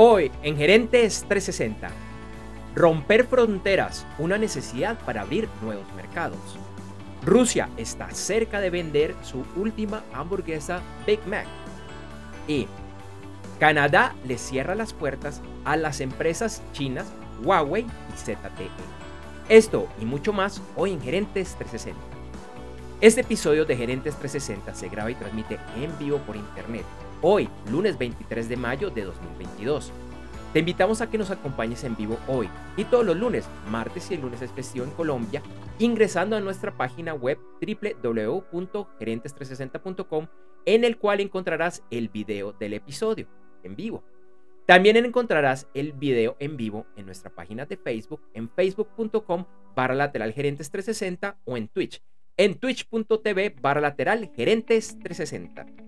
Hoy en Gerentes 360. Romper fronteras, una necesidad para abrir nuevos mercados. Rusia está cerca de vender su última hamburguesa Big Mac. Y Canadá le cierra las puertas a las empresas chinas Huawei y ZTE. Esto y mucho más hoy en Gerentes 360. Este episodio de Gerentes 360 se graba y transmite en vivo por internet hoy, lunes 23 de mayo de 2022. Te invitamos a que nos acompañes en vivo hoy y todos los lunes, martes y el lunes es festivo en Colombia, ingresando a nuestra página web www.gerentes360.com en el cual encontrarás el video del episodio en vivo. También encontrarás el video en vivo en nuestra página de Facebook en facebook.com barra lateral gerentes 360 o en Twitch en twitch.tv barra lateral gerentes 360.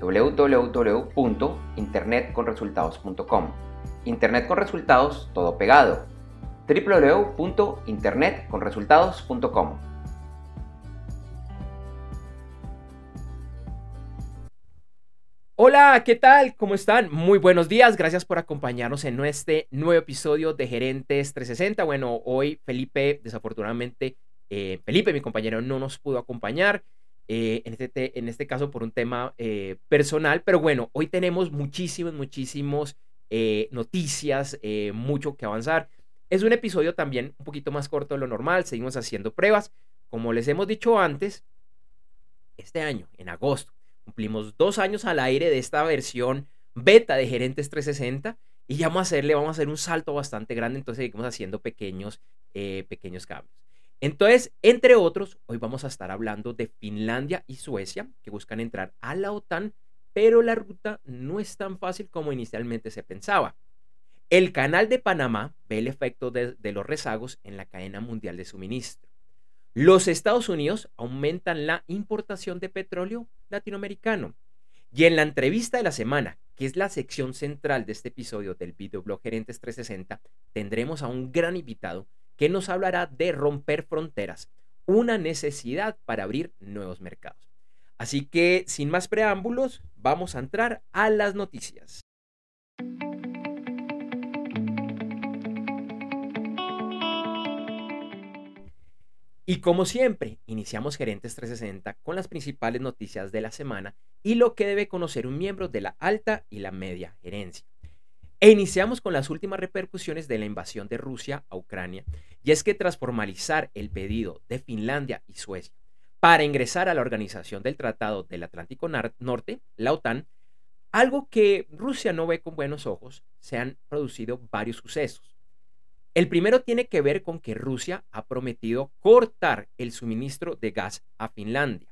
www.internetconresultados.com. Internet con resultados, todo pegado. www.internetconresultados.com. Hola, ¿qué tal? ¿Cómo están? Muy buenos días. Gracias por acompañarnos en este nuevo episodio de Gerentes 360. Bueno, hoy Felipe, desafortunadamente, eh, Felipe, mi compañero, no nos pudo acompañar. Eh, en, este, en este caso por un tema eh, personal, pero bueno, hoy tenemos muchísimas, muchísimas eh, noticias, mucho que avanzar. Es un episodio también un poquito más corto de lo normal, seguimos haciendo pruebas. Como les hemos dicho antes, este año, en agosto, cumplimos dos años al aire de esta versión beta de Gerentes 360 y ya vamos a hacerle, vamos a hacer un salto bastante grande, entonces seguimos haciendo pequeños, pequeños cambios. Entonces, entre otros, hoy vamos a estar hablando de Finlandia y Suecia, que buscan entrar a la OTAN, pero la ruta no es tan fácil como inicialmente se pensaba. El canal de Panamá ve el efecto de, los rezagos en la cadena mundial de suministro. Los Estados Unidos aumentan la importación de petróleo latinoamericano. Y en la entrevista de la semana, que es la sección central de este episodio del videoblog Gerentes 360, tendremos a un gran invitado que nos hablará de romper fronteras, una necesidad para abrir nuevos mercados. Así que, sin más preámbulos, vamos a entrar a las noticias. Y como siempre, iniciamos Gerentes 360 con las principales noticias de la semana y lo que debe conocer un miembro de la alta y la media gerencia. E iniciamos con las últimas repercusiones de la invasión de Rusia a Ucrania, y es que tras formalizar el pedido de Finlandia y Suecia para ingresar a la Organización del Tratado del Atlántico Norte, la OTAN, algo que Rusia no ve con buenos ojos, se han producido varios sucesos. El primero tiene que ver con que Rusia ha prometido cortar el suministro de gas a Finlandia.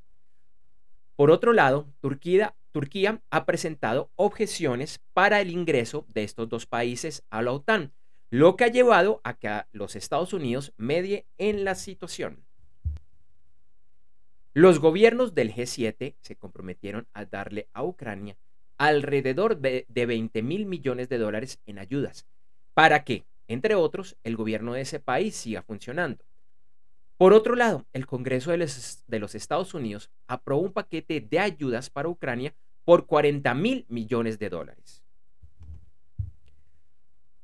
Por otro lado, Turquía, Turquía ha presentado objeciones para el ingreso de estos dos países a la OTAN, lo que ha llevado a que los Estados Unidos medie en la situación. Los gobiernos del G7 se comprometieron a darle a Ucrania alrededor de, 20 mil millones de dólares en ayudas para que, entre otros, el gobierno de ese país siga funcionando. Por otro lado, el Congreso de los, Estados Unidos aprobó un paquete de ayudas para Ucrania por 40 mil millones de dólares.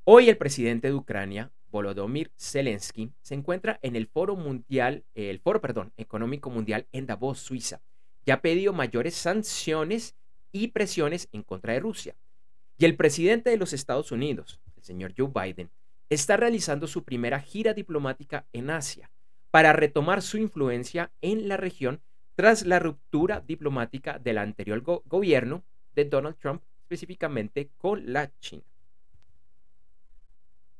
Hoy el presidente de Ucrania, Volodymyr Zelensky, se encuentra en el Foro Mundial, el Foro, perdón, Económico Mundial en Davos, Suiza, y ha pedido mayores sanciones y presiones en contra de Rusia. Y el presidente de los Estados Unidos, el señor Joe Biden, está realizando su primera gira diplomática en Asia, para retomar su influencia en la región tras la ruptura diplomática del anterior gobierno de Donald Trump, específicamente con la China.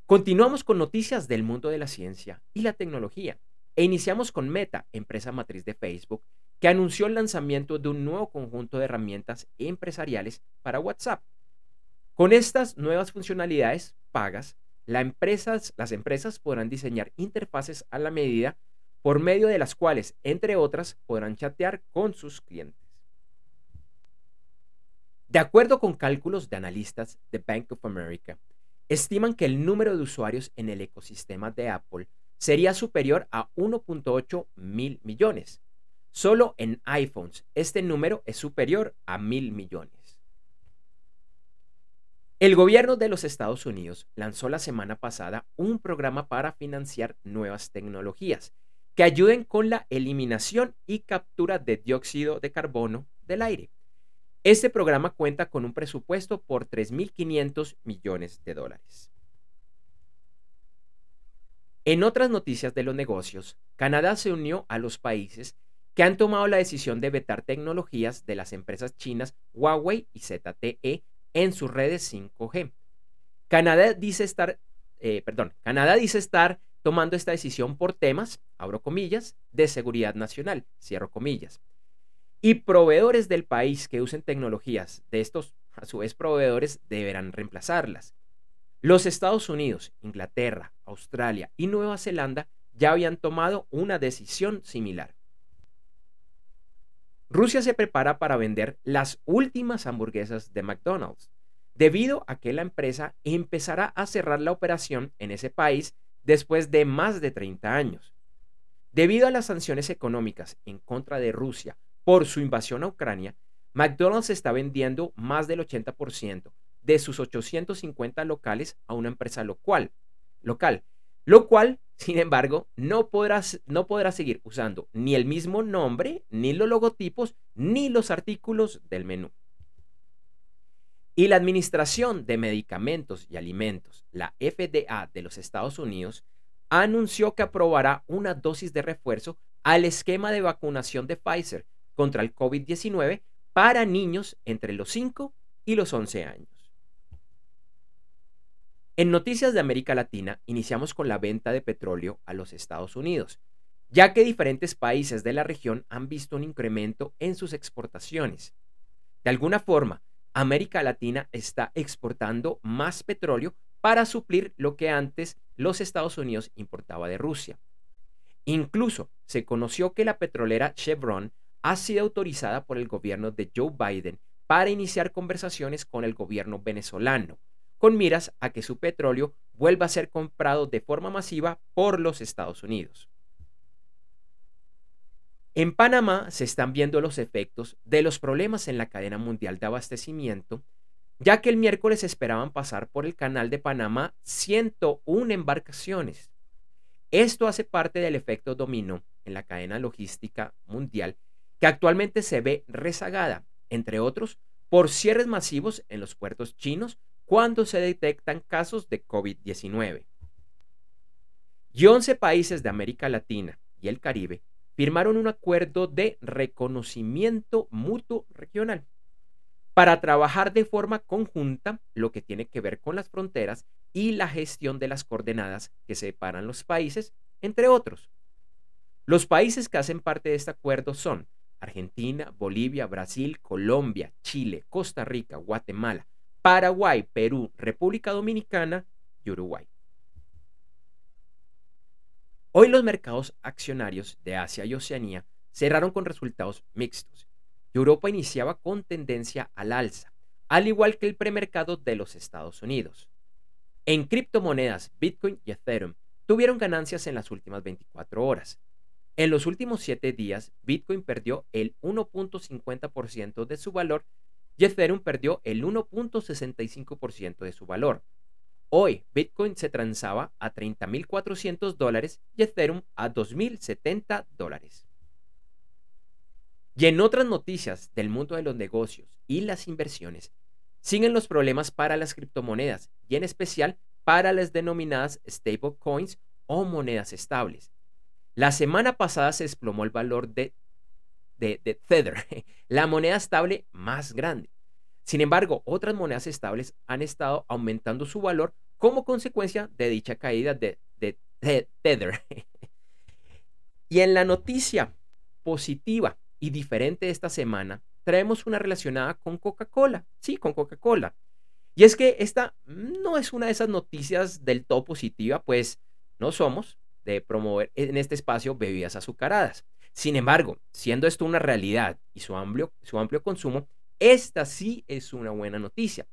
Continuamos con noticias del mundo de la ciencia y la tecnología e iniciamos con Meta, empresa matriz de Facebook, que anunció el lanzamiento de un nuevo conjunto de herramientas empresariales para WhatsApp. Con estas nuevas funcionalidades pagas, las empresas podrán diseñar interfaces a la medida por medio de las cuales, entre otras, podrán chatear con sus clientes. De acuerdo con cálculos de analistas de Bank of America, estiman que el número de usuarios en el ecosistema de Apple sería superior a 1.8 mil millones. Solo en iPhones este número es superior a mil millones. El gobierno de los Estados Unidos lanzó la semana pasada un programa para financiar nuevas tecnologías que ayuden con la eliminación y captura de dióxido de carbono del aire. Este programa cuenta con un presupuesto por 3.500 millones de dólares. En otras noticias de los negocios, Canadá se unió a los países que han tomado la decisión de vetar tecnologías de las empresas chinas Huawei y ZTE en sus redes 5G. Canadá dice estar, eh, perdón, Canadá dice estar tomando esta decisión por temas, abro comillas, de seguridad nacional, cierro comillas. Y proveedores del país que usen tecnologías de estos, a su vez, proveedores deberán reemplazarlas. Los Estados Unidos, Inglaterra, Australia y Nueva Zelanda ya habían tomado una decisión similar. Rusia se prepara para vender las últimas hamburguesas de McDonald's, debido a que la empresa empezará a cerrar la operación en ese país después de más de 30 años. Debido a las sanciones económicas en contra de Rusia por su invasión a Ucrania, McDonald's está vendiendo más del 80% de sus 850 locales a una empresa local, local, lo cual, sin embargo, no podrá, no podrá seguir usando ni el mismo nombre, ni los logotipos, ni los artículos del menú. Y la Administración de Medicamentos y Alimentos, la FDA de los Estados Unidos, anunció que aprobará una dosis de refuerzo al esquema de vacunación de Pfizer contra el COVID-19 para niños entre los 5 y los 11 años. En Noticias de América Latina iniciamos con la venta de petróleo a los Estados Unidos, ya que diferentes países de la región han visto un incremento en sus exportaciones. De alguna forma, América Latina está exportando más petróleo para suplir lo que antes los Estados Unidos importaba de Rusia. Incluso se conoció que la petrolera Chevron ha sido autorizada por el gobierno de Joe Biden para iniciar conversaciones con el gobierno venezolano, con miras a que su petróleo vuelva a ser comprado de forma masiva por los Estados Unidos. En Panamá se están viendo los efectos de los problemas en la cadena mundial de abastecimiento, ya que el miércoles esperaban pasar por el canal de Panamá 101 embarcaciones. Esto hace parte del efecto dominó en la cadena logística mundial, que actualmente se ve rezagada, entre otros, por cierres masivos en los puertos chinos cuando se detectan casos de COVID-19. Y 11 países de América Latina y el Caribe firmaron un acuerdo de reconocimiento mutuo regional para trabajar de forma conjunta lo que tiene que ver con las fronteras y la gestión de las coordenadas que separan los países, entre otros. Los países que hacen parte de este acuerdo son Argentina, Bolivia, Brasil, Colombia, Chile, Costa Rica, Guatemala, Paraguay, Perú, República Dominicana y Uruguay. Hoy los mercados accionarios de Asia y Oceanía cerraron con resultados mixtos. Europa iniciaba con tendencia al alza, al igual que el premercado de los Estados Unidos. En criptomonedas, Bitcoin y Ethereum tuvieron ganancias en las últimas 24 horas. En los últimos 7 días, Bitcoin perdió el 1.50% de su valor y Ethereum perdió el 1.65% de su valor. Hoy Bitcoin se transaba a 30.400 dólares y Ethereum a 2.070 dólares. Y en otras noticias del mundo de los negocios y las inversiones, siguen los problemas para las criptomonedas y en especial para las denominadas stablecoins o monedas estables. La semana pasada se desplomó el valor de, de, de Tether, la moneda estable más grande. Sin embargo, otras monedas estables han estado aumentando su valor como consecuencia de dicha caída de, Tether. y en la noticia positiva y diferente de esta semana, traemos una relacionada con Coca-Cola. Sí, con Coca-Cola. Y es que esta no es una de esas noticias del todo positiva, pues no somos de promover en este espacio bebidas azucaradas. Sin embargo, siendo esto una realidad y su amplio, su amplio consumo, esta sí es una buena noticia.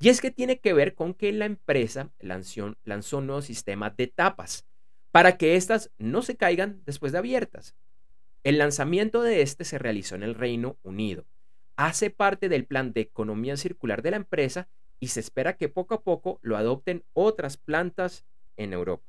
Y es que tiene que ver con que la empresa lanzó, lanzó un nuevo sistema de tapas para que éstas no se caigan después de abiertas. El lanzamiento de este se realizó en el Reino Unido. Hace parte del plan de economía circular de la empresa y se espera que poco a poco lo adopten otras plantas en Europa.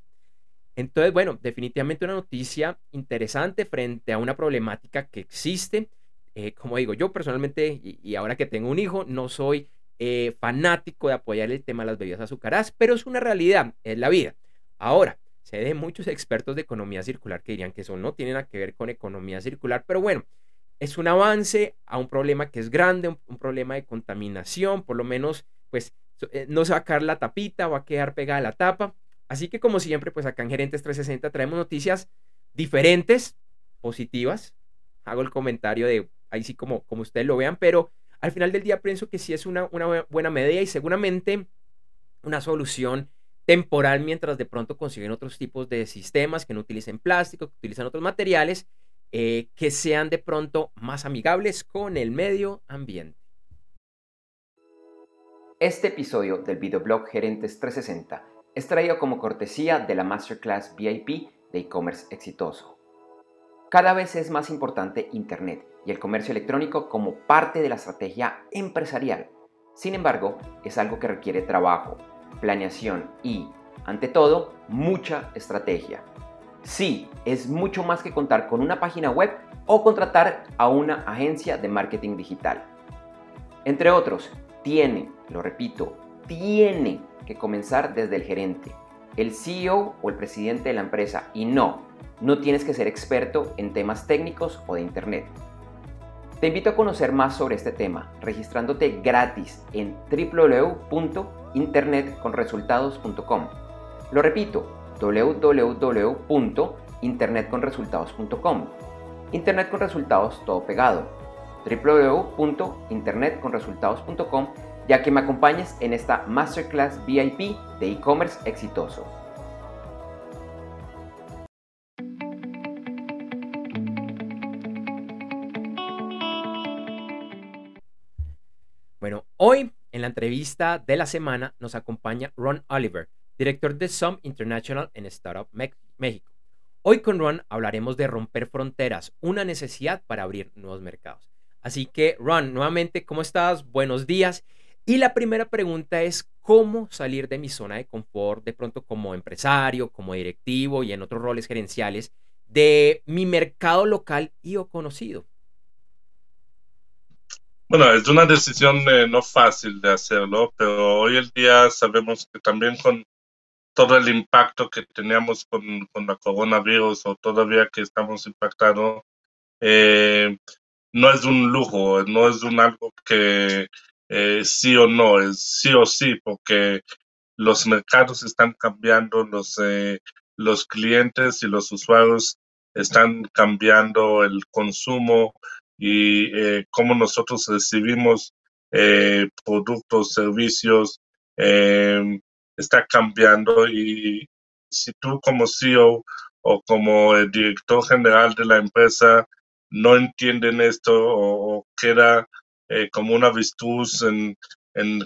Entonces, bueno, definitivamente una noticia interesante frente a una problemática que existe. Eh, como digo, yo personalmente, y, ahora que tengo un hijo, no soy eh, fanático de apoyar el tema de las bebidas azucaradas, pero es una realidad, es la vida. Ahora, Sé de muchos expertos de economía circular que dirían que eso no tiene nada que ver con economía circular, pero bueno, es un avance a un problema que es grande, un, problema de contaminación, por lo menos, pues eh, no sacar la tapita, va a quedar pegada la tapa. Así que como siempre, pues acá en Gerentes 360 traemos noticias diferentes, positivas. Hago el comentario de ahí sí como, como ustedes lo vean, pero al final del día pienso que sí es una, una buena medida y seguramente una solución temporal mientras de pronto consiguen otros tipos de sistemas que no utilicen plástico, que utilizan otros materiales, eh, que sean de pronto más amigables con el medio ambiente. Este episodio del videoblog Gerentes 360 es traído como cortesía de la Masterclass VIP de e-commerce exitoso. Cada vez es más importante Internet y el comercio electrónico como parte de la estrategia empresarial. Sin embargo, es algo que requiere trabajo, planeación y, ante todo, mucha estrategia. Sí, es mucho más que contar con una página web o contratar a una agencia de marketing digital. Entre otros, tiene, lo repito, tiene que comenzar desde el gerente, el CEO o el presidente de la empresa y no, no tienes que ser experto en temas técnicos o de Internet. Te invito a conocer más sobre este tema registrándote gratis en www.internetconresultados.com. Lo repito, www.internetconresultados.com. Internet con resultados todo pegado. www.internetconresultados.com ya que me acompañes en esta Masterclass VIP de e-commerce exitoso. Hoy en la entrevista de la semana nos acompaña Ron Oliver, director de SOM International en Startup México. Hoy con Ron hablaremos de romper fronteras, una necesidad para abrir nuevos mercados. Así que, Ron, nuevamente, ¿cómo estás? Buenos días. Y la primera pregunta es, ¿cómo salir de mi zona de confort de pronto como empresario, como directivo y en otros roles gerenciales de mi mercado local y o conocido? Bueno, es una decisión eh, no fácil de hacerlo, pero hoy en día sabemos que también con todo el impacto que teníamos con, con la coronavirus o todavía que estamos impactados, eh, no es un lujo, no es un algo que eh, sí o no, es sí o sí, porque los mercados están cambiando, los, los clientes y los usuarios están cambiando, el consumo y eh, cómo nosotros recibimos eh, productos, servicios, eh, está cambiando y si tú como CEO o como el director general de la empresa no entienden esto o, queda como una avestruz en,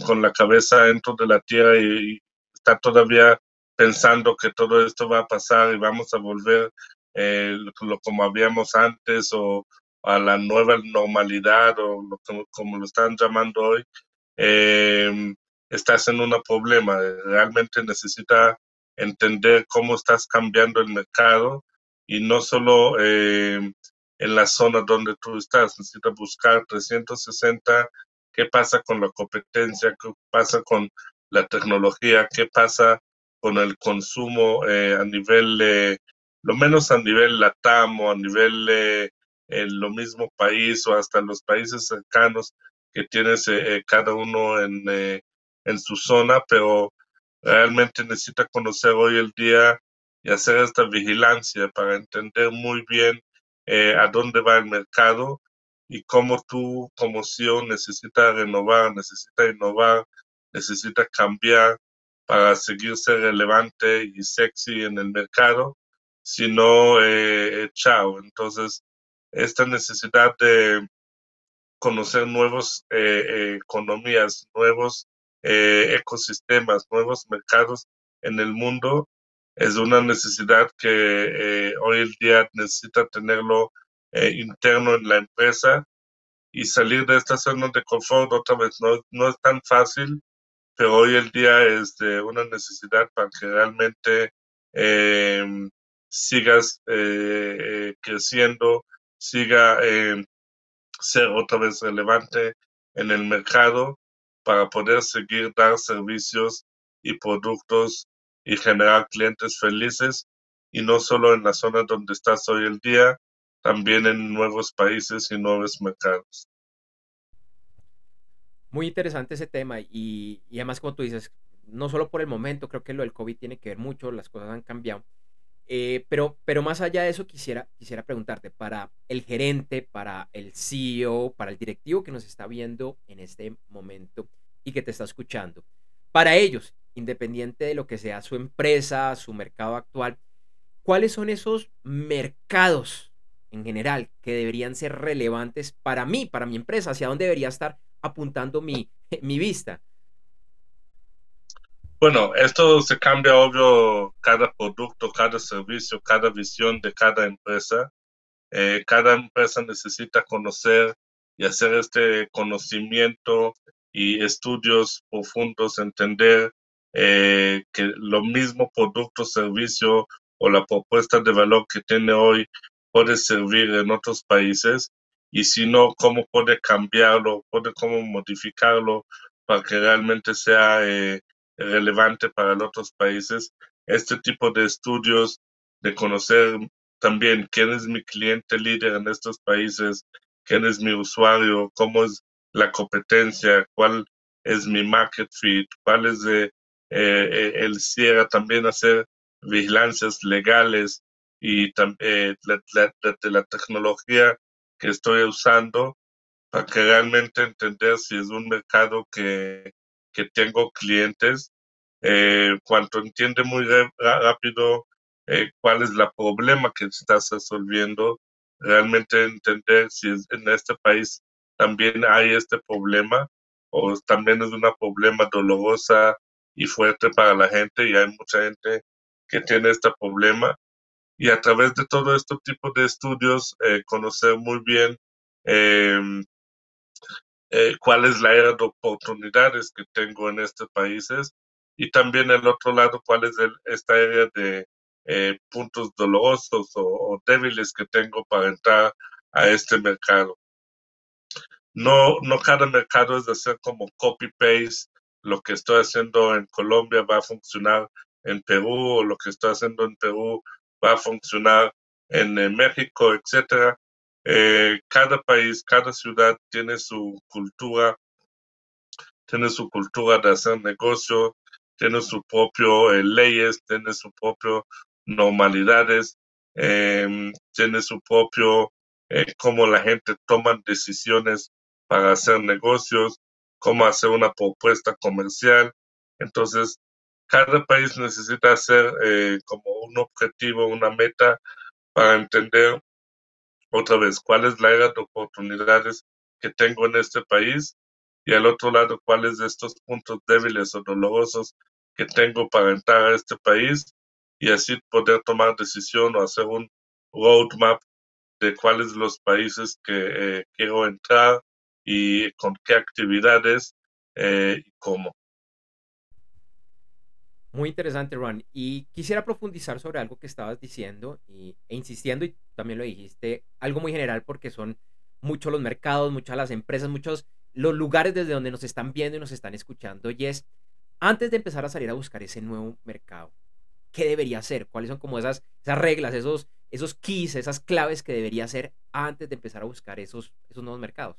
con la cabeza dentro de la tierra y, está todavía pensando que todo esto va a pasar y vamos a volver lo, como habíamos antes o, a la nueva normalidad o como lo están llamando hoy, eh, estás en un problema. Realmente necesita entender cómo estás cambiando el mercado y no solo eh, en la zona donde tú estás. Necesitas buscar 360 qué pasa con la competencia, qué pasa con la tecnología, qué pasa con el consumo eh, a nivel, lo menos a nivel LATAM o a nivel en lo mismo país o hasta los países cercanos que tienes eh, eh, cada uno en, eh, en su zona, pero realmente necesita conocer hoy el día y hacer esta vigilancia para entender muy bien a dónde va el mercado y cómo tú como CEO necesitas renovar, necesitas innovar necesita cambiar para seguirse relevante y sexy en el mercado, sino eh, chao. Entonces, esta necesidad de conocer nuevas eh, economías, nuevos eh, ecosistemas, nuevos mercados en el mundo, es una necesidad que hoy el día necesita tenerlo interno en la empresa y salir de esta zona de confort otra vez. No, no es tan fácil, pero hoy el día es de una necesidad para que realmente em, sigas eh, eh, creciendo, siga em, ser otra vez relevante en el mercado para poder seguir dar servicios y productos y generar clientes felices y no solo en la zona donde estás hoy el día, también en nuevos países y nuevos mercados. Muy interesante ese tema y, además como tú dices, no solo por el momento, creo que lo del COVID tiene que ver mucho, las cosas han cambiado, eh, pero, pero más allá de eso quisiera, quisiera preguntarte, para el gerente, para el CEO, para el directivo que nos está viendo en este momento y que te está escuchando, para ellos, independiente de lo que sea su empresa, su mercado actual, ¿cuáles son esos mercados en general que deberían ser relevantes para mí, para mi empresa, hacia dónde debería estar apuntando mi, mi vista. Bueno, esto se cambia obvio cada producto, cada servicio, cada visión de cada empresa. Eh, cada empresa necesita conocer y hacer este conocimiento y estudios profundos, entender eh, que lo mismo producto, servicio o la propuesta de valor que tiene hoy puede servir en otros países y si no, cómo puede cambiarlo, puede cómo modificarlo para que realmente sea eh, relevante para los otros países. Este tipo de estudios, de conocer también quién es mi cliente líder en estos países, quién es mi usuario, cómo es la competencia, cuál es mi market fit, cuál es eh, eh, el cierre, también hacer vigilancias legales y también la, de la tecnología que estoy usando para que realmente entender si es un mercado que, que tengo clientes. Eh, cuando entiende muy rápido eh, cuál es el problema que estás resolviendo, realmente entender si en este país también hay este problema o también es un problema dolorosa y fuerte para la gente y hay mucha gente que tiene este problema. Y a través de todo este tipo de estudios eh, conocer muy bien em, eh, cuál es la era de oportunidades que tengo en estos países y también el otro lado cuál es esta área de eh, puntos dolorosos o, débiles que tengo para entrar a este mercado. No, no cada mercado es de hacer como copy-paste, lo que estoy haciendo en Colombia va a funcionar en Perú o lo que estoy haciendo en Perú va a funcionar en eh, México, etcétera. Eh, cada país, cada ciudad tiene su cultura, tiene su cultura de hacer negocio, tiene su propio eh, leyes, tiene su propio normalidades, em, tiene su propio cómo la gente toma decisiones para hacer negocios, cómo hacer una propuesta comercial. Entonces, cada país necesita hacer eh, como un objetivo, una meta para entender otra vez cuál es la era de oportunidades que tengo en este país y al otro lado cuáles de estos puntos débiles o dolorosos que tengo para entrar a este país y así poder tomar decisión o hacer un roadmap de cuáles los países que eh, quiero entrar y con qué actividades eh, y cómo. Muy interesante, Ron. Y quisiera profundizar sobre algo que estabas diciendo e insistiendo, y también lo dijiste, algo muy general porque son muchos los mercados, muchas las empresas, muchos los lugares desde donde nos están viendo y nos están escuchando. Y es, antes de empezar a salir a buscar ese nuevo mercado, ¿qué debería hacer? ¿Cuáles son como esas, esas reglas, esos, esos keys, esas claves que debería hacer antes de empezar a buscar esos, esos nuevos mercados?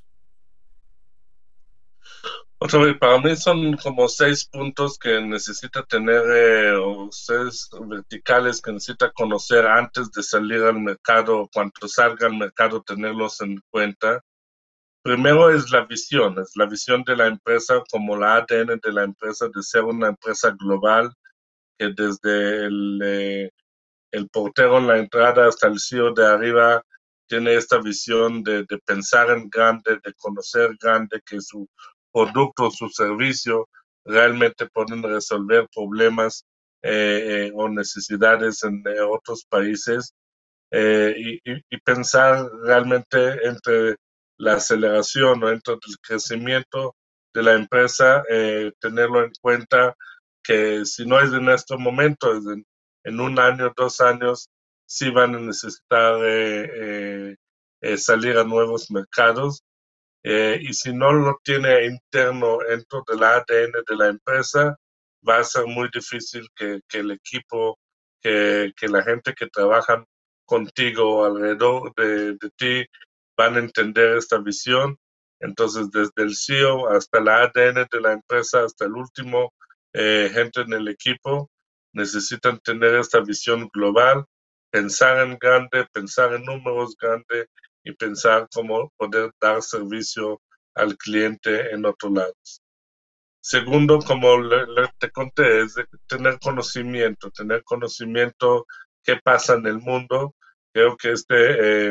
Otra vez, para mí son como seis puntos que necesita tener, eh, o seis verticales que necesita conocer antes de salir al mercado, cuando salga al mercado, tenerlos en cuenta. Primero es la visión, es la visión de la empresa como la ADN de la empresa de ser una empresa global que desde el, eh, portero en la entrada hasta el CEO de arriba tiene esta visión de, pensar en grande, de conocer grande, que su producto, su servicio realmente pueden resolver problemas eh, eh, o necesidades en otros países y, pensar realmente entre la aceleración o entre el crecimiento de la empresa, eh, tenerlo en cuenta que si no es en este momento, en un año, dos años, sí van a necesitar eh, eh, salir a nuevos mercados. y si no lo tiene interno dentro del ADN de la empresa, va a ser muy difícil que, que el equipo, que, que, la gente que trabaja contigo alrededor de, de, ti van a entender esta visión. Entonces, desde el CEO hasta la ADN de la empresa, hasta el último eh, gente en el equipo, necesitan tener esta visión global, pensar en grande, pensar en números grandes y pensar cómo poder dar servicio al cliente en otros lados. Segundo, como le, le, te conté, es de tener conocimiento, tener conocimiento qué pasa en el mundo. Creo que este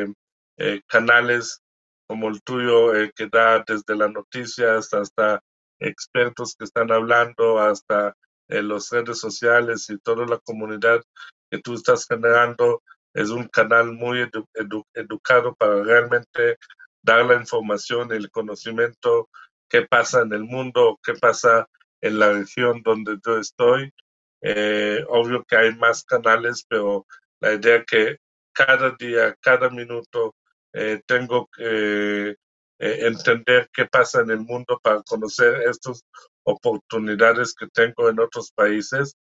eh, eh, canales como el tuyo eh, que da desde las noticias hasta expertos que están hablando, hasta eh, las redes sociales y toda la comunidad que tú estás generando, es un canal muy edu edu educado para realmente dar la información y el conocimiento qué pasa en el mundo, qué pasa en la región donde yo estoy. Eh, obvio que hay más canales, pero la idea que cada día, cada minuto, eh, tengo que eh, entender qué pasa en el mundo para conocer estas oportunidades que tengo en otros países.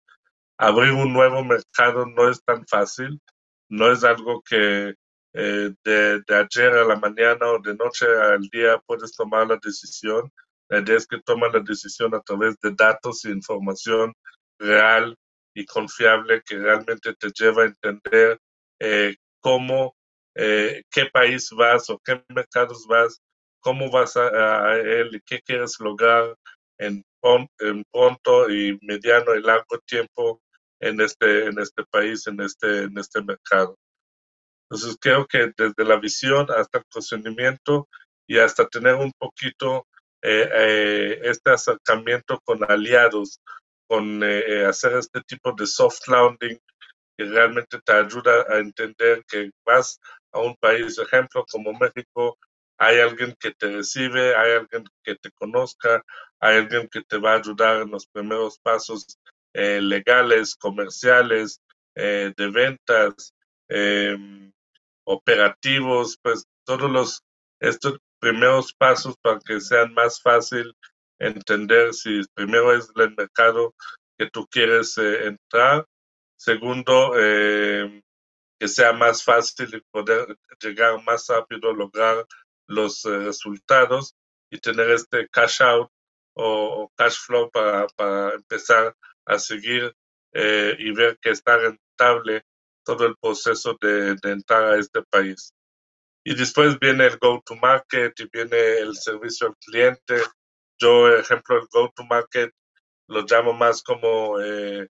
Abrir un nuevo mercado no es tan fácil, no es algo que eh, de, de, ayer a la mañana o de noche al día puedes tomar la decisión. La idea es que tomas la decisión a través de datos e información real y confiable que realmente te lleva a entender eh, cómo, eh, qué país vas o qué mercados vas, cómo vas a, a él y qué quieres lograr en, en, pronto y mediano y largo tiempo en este, en este país, en este, en este mercado. Entonces creo que desde la visión hasta el conocimiento y hasta tener un poquito eh, eh, este acercamiento con aliados, con eh, hacer este tipo de soft landing que realmente te ayuda a entender que vas a un país, ejemplo, como México, hay alguien que te recibe, hay alguien que te conozca, hay alguien que te va a ayudar en los primeros pasos eh, legales, comerciales, eh, de ventas, eh, operativos, pues todos los estos primeros pasos para que sean más fácil entender si primero es el mercado que tú quieres eh, entrar, segundo, eh, que sea más fácil poder llegar más rápido, lograr los eh, resultados y tener este cash out o, o cash flow para, para, empezar a seguir eh, y ver que está rentable todo el proceso de, de, entrar a este país. Y después viene el go-to-market y viene el servicio al cliente. Yo, ejemplo, el go-to-market lo llamo más como eh,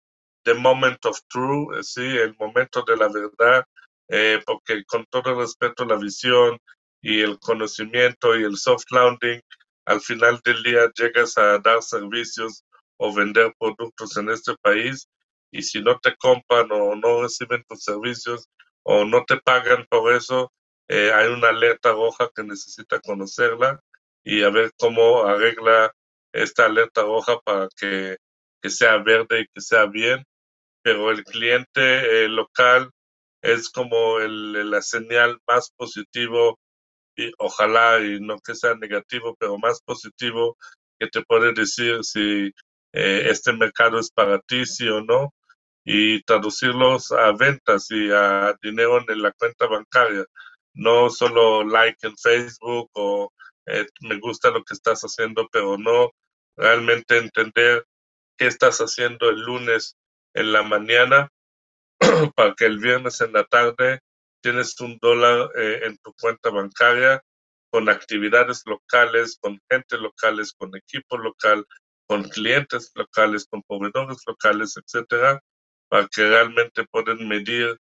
the moment of truth, sí, el momento de la verdad, eh, porque con todo respeto la visión y el conocimiento y el soft landing, al final del día llegas a dar servicios o vender productos en este país y si no te compran o no reciben tus servicios o no te pagan por eso, eh, hay una alerta roja que necesita conocerla y a ver cómo arregla esta alerta roja para que, que sea verde y que sea bien. Pero el cliente local es como el, la señal más positivo y ojalá y no que sea negativo, pero más positivo que te puede decir si eh, este mercado es para ti, sí o no, y traducirlos a ventas y a dinero en la cuenta bancaria, no solo like en Facebook o eh, me gusta lo que estás haciendo, pero no realmente entender qué estás haciendo el lunes en la mañana para que el viernes en la tarde tienes un dólar eh, en tu cuenta bancaria con actividades locales, con gente locales, con equipo local, con clientes locales, con proveedores locales, etcétera, para que realmente puedan medir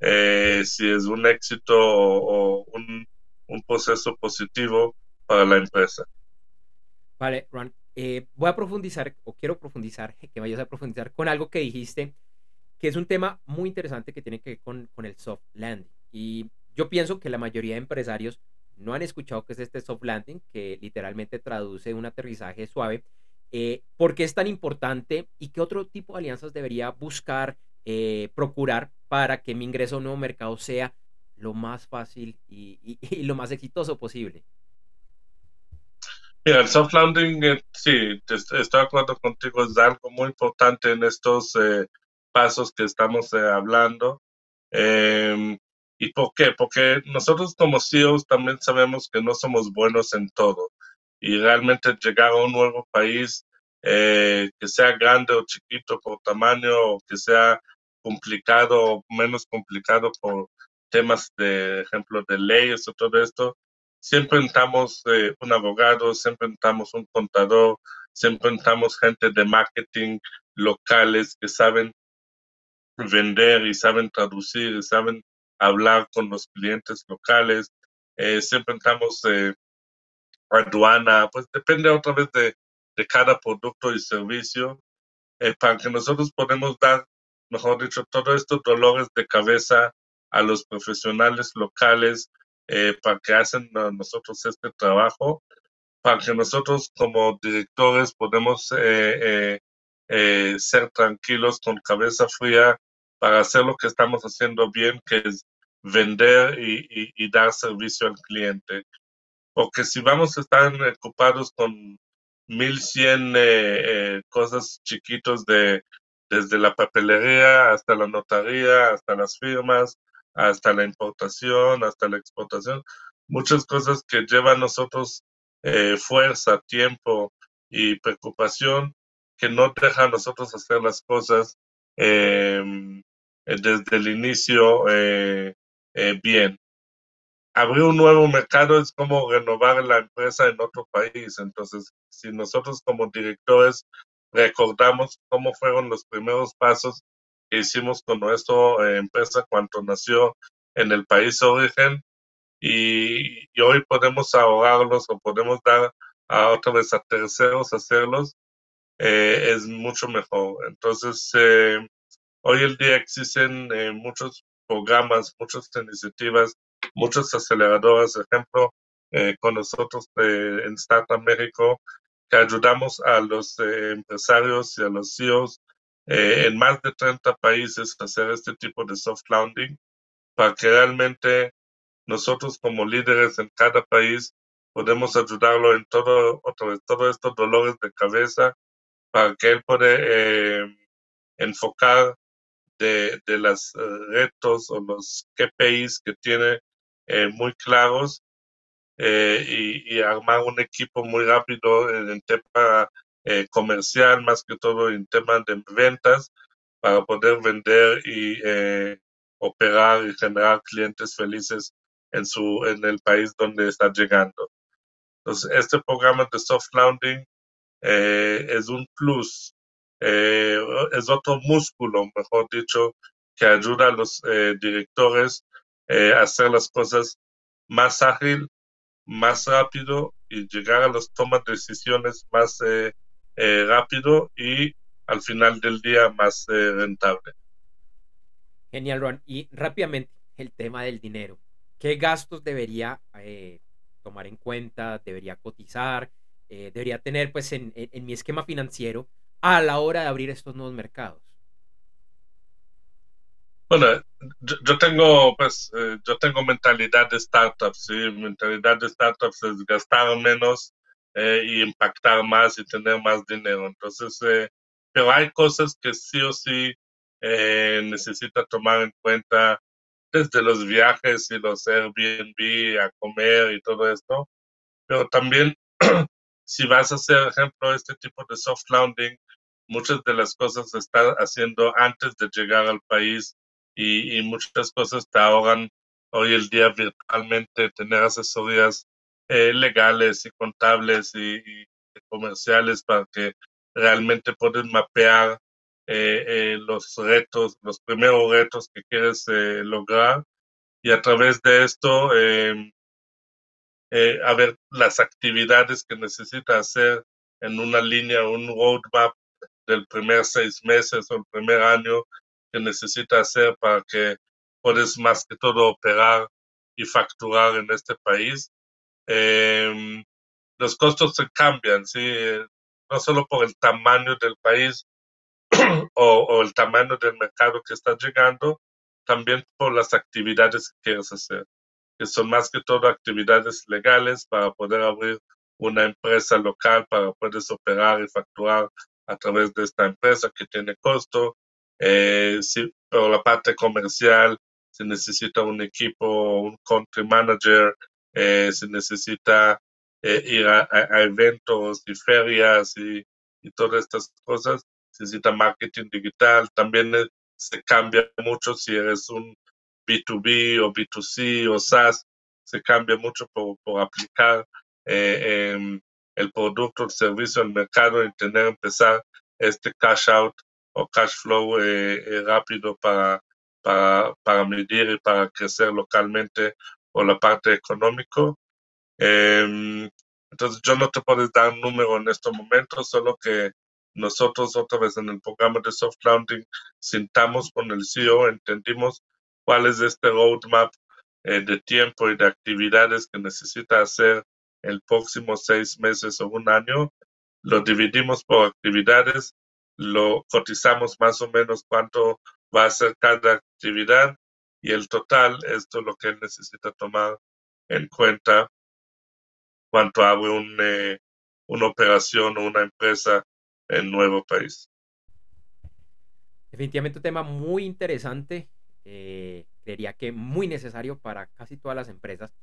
eh, si es un éxito o, un, un, proceso positivo para la empresa. Vale, Ron, eh, voy a profundizar o quiero profundizar, que vayas a profundizar con algo que dijiste, que es un tema muy interesante que tiene que ver con, con el soft landing. Y yo pienso que la mayoría de empresarios no han escuchado qué es este soft landing, que literalmente traduce un aterrizaje suave. Eh, ¿Por qué es tan importante y qué otro tipo de alianzas debería buscar, eh, procurar para que mi ingreso a un nuevo mercado sea lo más fácil y, lo más exitoso posible? Mira, el soft landing, eh, sí, estoy de acuerdo contigo, es algo muy importante en estos pasos que estamos hablando. Em, ¿Y por qué? Porque nosotros como CEOs también sabemos que no somos buenos en todo. Y realmente llegar a un nuevo país, eh, que sea grande o chiquito por tamaño, o que sea complicado o menos complicado por temas de ejemplo de leyes o todo esto, siempre entramos eh, un abogado, siempre entramos un contador, siempre entramos gente de marketing locales que saben vender y saben traducir y saben hablar con los clientes locales, eh, siempre entramos eh, aduana, pues depende otra vez de, de cada producto y servicio, eh, para que nosotros podamos dar, mejor dicho, todos estos dolores de cabeza a los profesionales locales eh, para que hacen nosotros este trabajo, para que nosotros como directores podemos ser tranquilos con cabeza fría para hacer lo que estamos haciendo bien, que es vender y, dar servicio al cliente. Porque si vamos a estar ocupados con 1100 eh, eh, cosas chiquitos de desde la papelería hasta la notaría, hasta las firmas, hasta la importación, hasta la exportación, muchas cosas que llevan a nosotros eh, fuerza, tiempo y preocupación que no dejan a nosotros hacer las cosas em, desde el inicio eh, eh, bien. Abrir un nuevo mercado es como renovar la empresa en otro país. Entonces, si nosotros como directores recordamos cómo fueron los primeros pasos que hicimos con nuestra eh, empresa cuando nació en el país de origen y, hoy podemos ahorrarlos o podemos dar a otra vez a terceros hacerlos, es mucho mejor. Entonces, Hoy en día existen eh, muchos programas, muchas iniciativas, muchas aceleradoras, ejemplo, eh, con nosotros eh, en Startup México, que ayudamos a los empresarios y a los CEOs en más de 30 países hacer este tipo de soft landing para que realmente nosotros como líderes en cada país podemos ayudarlo en todo, otro, todos estos dolores de cabeza para que él pueda enfocar de, de los eh, retos o los KPIs que tiene eh, muy claros eh, y, armar un equipo muy rápido en el tema comercial, más que todo en tema de ventas, para poder vender y operar y generar clientes felices en, su, en el país donde está llegando. Entonces, este programa de soft landing es un plus eh, es otro músculo, mejor dicho, que ayuda a los eh, directores eh, a hacer las cosas más ágil, más rápido y llegar a las tomas de decisiones más rápido y al final del día más rentable. Genial, Ron. Y rápidamente, el tema del dinero. ¿Qué gastos debería tomar en cuenta? ¿Debería cotizar? ¿Debería tener pues en, en mi esquema financiero a la hora de abrir estos nuevos mercados? Bueno, yo, tengo, pues, eh, yo tengo mentalidad de startups, sí, mentalidad de startups es gastar menos eh, y impactar más y tener más dinero. Entonces, eh, pero hay cosas que sí o sí necesita tomar en cuenta desde los viajes y los Airbnb a comer y todo esto, pero también si vas a hacer, ejemplo, este tipo de soft landing, muchas de las cosas se están haciendo antes de llegar al país y, muchas cosas te ahogan hoy el día virtualmente, tener asesorías eh, legales y contables y, comerciales para que realmente puedan mapear eh, los retos, los primeros retos que quieres lograr y a través de esto em, a ver las actividades que necesita hacer en una línea, un roadmap del primer seis meses o el primer año que necesita hacer para que puedes más que todo operar y facturar en este país. Em, los costos se cambian, ¿sí? no solo por el tamaño del país o, el tamaño del mercado que está llegando, también por las actividades que quieres hacer, que son más que todo actividades legales para poder abrir una empresa local, para poder operar y facturar a través de esta empresa que tiene costo. Eh, pero la parte comercial, se necesita un equipo, un country manager, eh, se necesita eh, ir a, eventos y ferias y, y, todas estas cosas. Se necesita marketing digital. También eh, se cambia mucho si eres un B2B o B2C o SaaS. Se cambia mucho por, por aplicar em, el producto, el servicio al mercado y tener empezar este cash out o cash flow rápido para, para, para medir y para crecer localmente por la parte económico. Em, entonces yo no te puedo dar un número en estos momentos, solo que nosotros otra vez en el programa de soft landing sintamos con el CEO, entendimos cuál es este roadmap eh, de tiempo y de actividades que necesita hacer el próximo seis meses o un año. Lo dividimos por actividades, lo cotizamos más o menos cuánto va a ser cada actividad y el total, esto es lo que él necesita tomar en cuenta cuando abre un, eh, una operación o una empresa en nuevo país. Definitivamente un tema muy interesante, eh, creería que muy necesario para casi todas las empresas.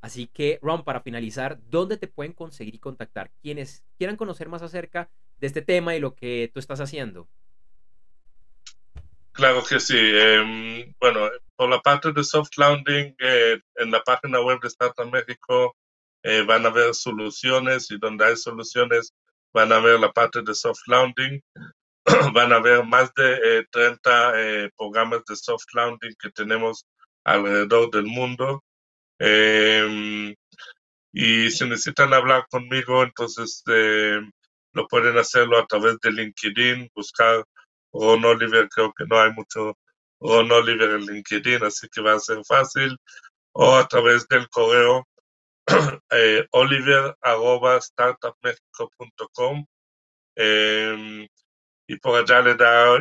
Así que, Ron, para finalizar, ¿dónde te pueden conseguir y contactar quienes quieran conocer más acerca de este tema y lo que tú estás haciendo? Claro que sí. Em, bueno, por la parte de soft landing, eh, en la página web de Startup México eh, van a haber soluciones y donde hay soluciones van a ver la parte de soft landing. van a ver más de 30 eh, programas de soft landing que tenemos alrededor del mundo. Em, y si necesitan hablar conmigo, entonces lo pueden hacerlo a través de LinkedIn, buscar Ron Oliver, creo que no hay mucho Ron Oliver en LinkedIn, así que va a ser fácil. O a través del correo eh, oliver startupmexico.com em, y por allá le da,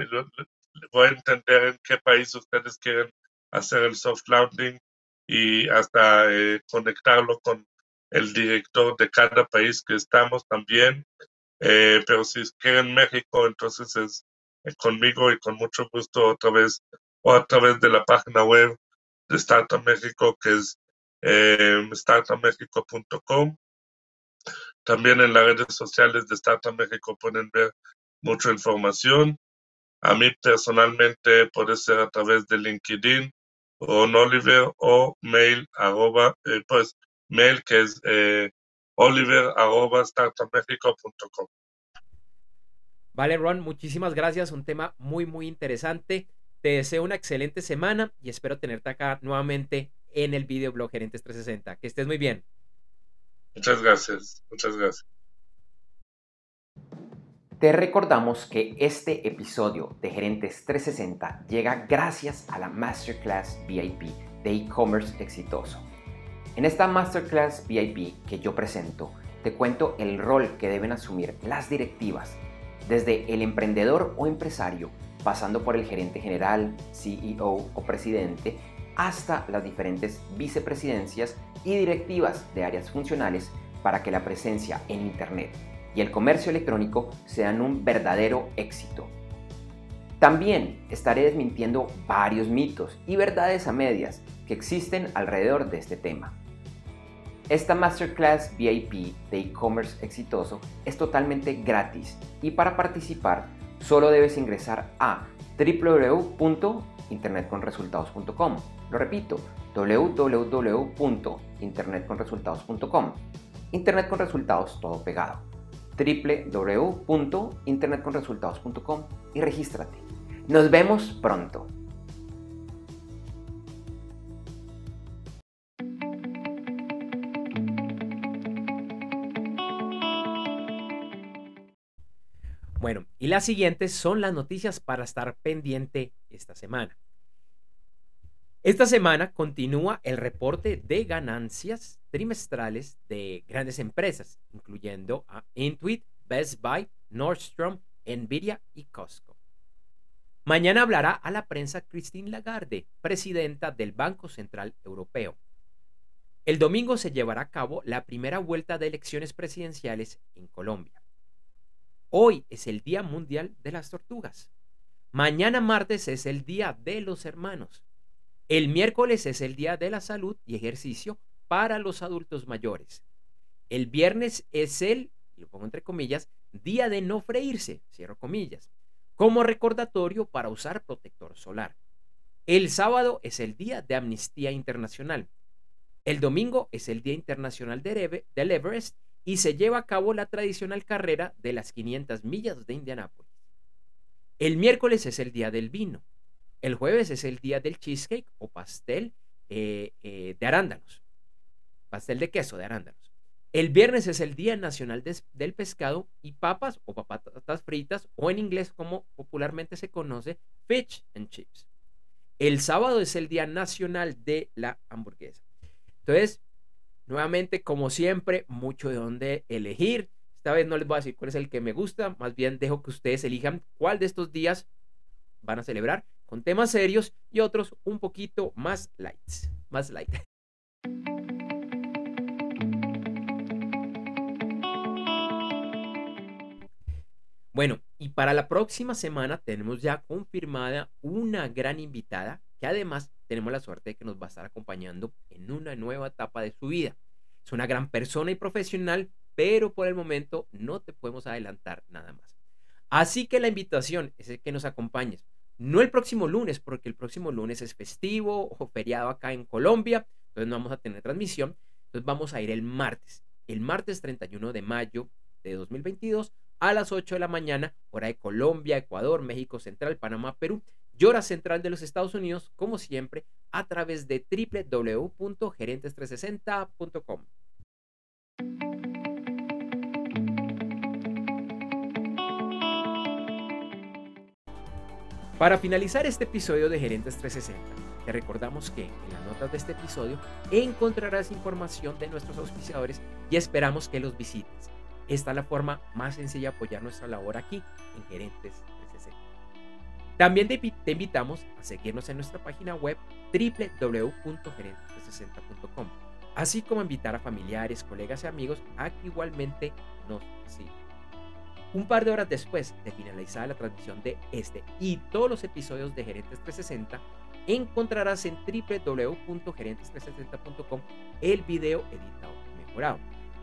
voy a entender en qué país ustedes quieren hacer el soft landing y hasta eh, conectarlo con el director de cada país que estamos también. Eh, pero si quieren México, entonces es eh, conmigo y con mucho gusto otra vez o a través de la página web de Startup México que es eh. También en las redes sociales de Startup México pueden ver mucha información. A mí personalmente puede ser a través de LinkedIn o Oliver o mail arroba, eh, pues mail que es eh, oliver arroba. Vale, Ron, muchísimas gracias. Un tema muy, muy interesante. Te deseo una excelente semana y espero tenerte acá nuevamente en el videoblog Gerentes 360. Que estés muy bien. Muchas gracias, muchas gracias. Te recordamos que este episodio de Gerentes 360 llega gracias a la Masterclass VIP de e-commerce exitoso. En esta Masterclass VIP que yo presento, te cuento el rol que deben asumir las directivas desde el emprendedor o empresario, pasando por el gerente general, CEO o presidente, hasta las diferentes vicepresidencias y directivas de áreas funcionales para que la presencia en Internet y el comercio electrónico sean un verdadero éxito. También estaré desmintiendo varios mitos y verdades a medias que existen alrededor de este tema. Esta Masterclass VIP de e-commerce exitoso es totalmente gratis y para participar solo debes ingresar a www.internetconresultados.com. Lo repito, www.internetconresultados.com Internet con resultados todo pegado. www.internetconresultados.com y regístrate. Nos vemos pronto. Y las siguientes son las noticias para estar pendiente esta semana. Esta semana continúa el reporte de ganancias trimestrales de grandes empresas, incluyendo a Intuit, Best Buy, Nordstrom, Nvidia y Costco. Mañana hablará a la prensa Christine Lagarde, presidenta del Banco Central Europeo. El domingo se llevará a cabo la primera vuelta de elecciones presidenciales en Colombia. Hoy es el Día Mundial de las Tortugas. Mañana martes es el Día de los Hermanos. El miércoles es el Día de la Salud y Ejercicio para los adultos mayores. El viernes es el, lo pongo entre comillas, Día de no freírse, cierro comillas, como recordatorio para usar protector solar. El sábado es el Día de Amnistía Internacional. El domingo es el Día Internacional del Everest y se lleva a cabo la tradicional carrera de las 500 millas de Indianápolis. El miércoles es el día del vino. El jueves es el día del cheesecake o pastel eh, eh, de arándanos. Pastel de queso de arándanos. El viernes es el Día Nacional del Pescado y papas o patatas fritas o en inglés como popularmente se conoce, fish and chips. El sábado es el Día Nacional de la Hamburguesa. Entonces, Nuevamente, como siempre, mucho de dónde elegir. Esta vez no les voy a decir cuál es el que me gusta, más bien dejo que ustedes elijan cuál de estos días van a celebrar con temas serios y otros un poquito más lights, más light. Bueno, y para la próxima semana tenemos ya confirmada una gran invitada que además tenemos la suerte de que nos va a estar acompañando en una nueva etapa de su vida. Es una gran persona y profesional, pero por el momento no te podemos adelantar nada más. Así que la invitación es que nos acompañes. No el próximo lunes, porque el próximo lunes es festivo o feriado acá en Colombia, entonces no vamos a tener transmisión. Entonces vamos a ir el martes, el martes 31 de mayo de 2022 a las 8 de la mañana, hora de Colombia, Ecuador, México Central, Panamá, Perú y hora central de los Estados Unidos, como siempre, a través de www.gerentes360.com. Para finalizar este episodio de Gerentes 360, te recordamos que en las notas de este episodio encontrarás información de nuestros auspiciadores y esperamos que los visites. Esta es la forma más sencilla de apoyar nuestra labor aquí en Gerentes 360. También te, invitamos a seguirnos en nuestra página web www.gerentes360.com, así como invitar a familiares, colegas y amigos a que igualmente nos sigan. Un par de horas después de finalizar la transmisión de este y todos los episodios de Gerentes 360, encontrarás en www.gerentes360.com el video editado y mejorado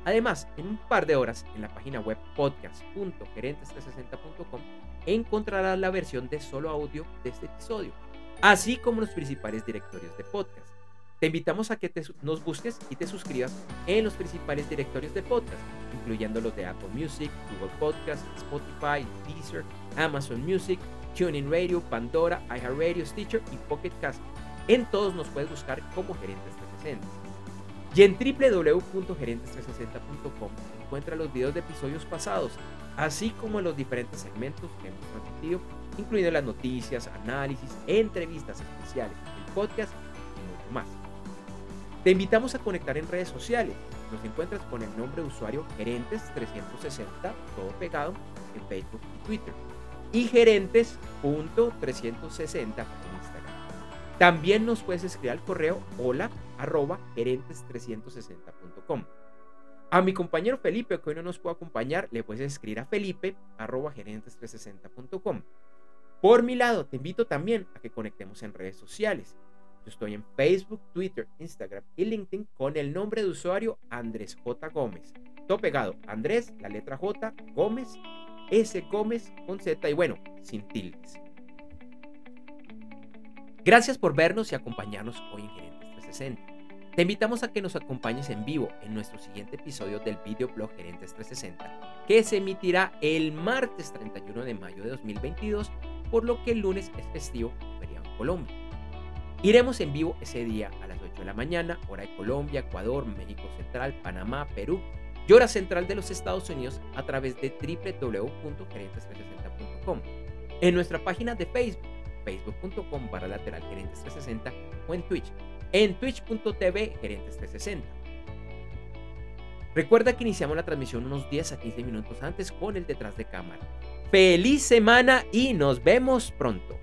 Además, en un par de horas en la página web podcast.gerentes360.com encontrarás la versión de solo audio de este episodio, así como los principales directorios de podcast. Te invitamos a que nos busques y te suscribas en los principales directorios de podcast, incluyendo los de Apple Music, Google Podcast, Spotify, Deezer, Amazon Music, TuneIn Radio, Pandora, iHeartRadio, Stitcher y Pocket Cast. En todos nos puedes buscar como Gerentes 360. Y en www.gerentes360.com encuentra los videos de episodios pasados, así como los diferentes segmentos que hemos transmitido, incluyendo las noticias, análisis, entrevistas especiales, el podcast y mucho más. Te invitamos a conectar en redes sociales. Nos encuentras con el nombre de usuario Gerentes360, todo pegado, en Facebook y Twitter. Y gerentes.360 en Instagram. También nos puedes escribir al correo hola arroba gerentes360.com. A mi compañero Felipe, que hoy no nos puede acompañar, le puedes escribir a felipe arroba gerentes360.com. Por mi lado, te invito también a que conectemos en redes sociales. Yo estoy en Facebook, Twitter, Instagram y LinkedIn con el nombre de usuario Andrés J. Gómez. Todo pegado, Andrés, la letra J, Gómez, S. Gómez con Z y bueno, sin tildes. Gracias por vernos y acompañarnos hoy en Gerentes 360. Te invitamos a que nos acompañes en vivo en nuestro siguiente episodio del videoblog Gerentes 360, que se emitirá el martes 31 de mayo de 2022, por lo que el lunes es festivo feriado en Colombia. Iremos en vivo ese día a las 8 de la mañana, hora de Colombia, Ecuador, México Central, Panamá, Perú y hora central de los Estados Unidos a través de www.gerentes360.com. En nuestra página de Facebook, facebook.com para lateral gerentes 360 o en Twitch, en twitch.tv gerentes 360. Recuerda que iniciamos la transmisión unos 10 a 15 minutos antes con el detrás de cámara. Feliz semana y nos vemos pronto.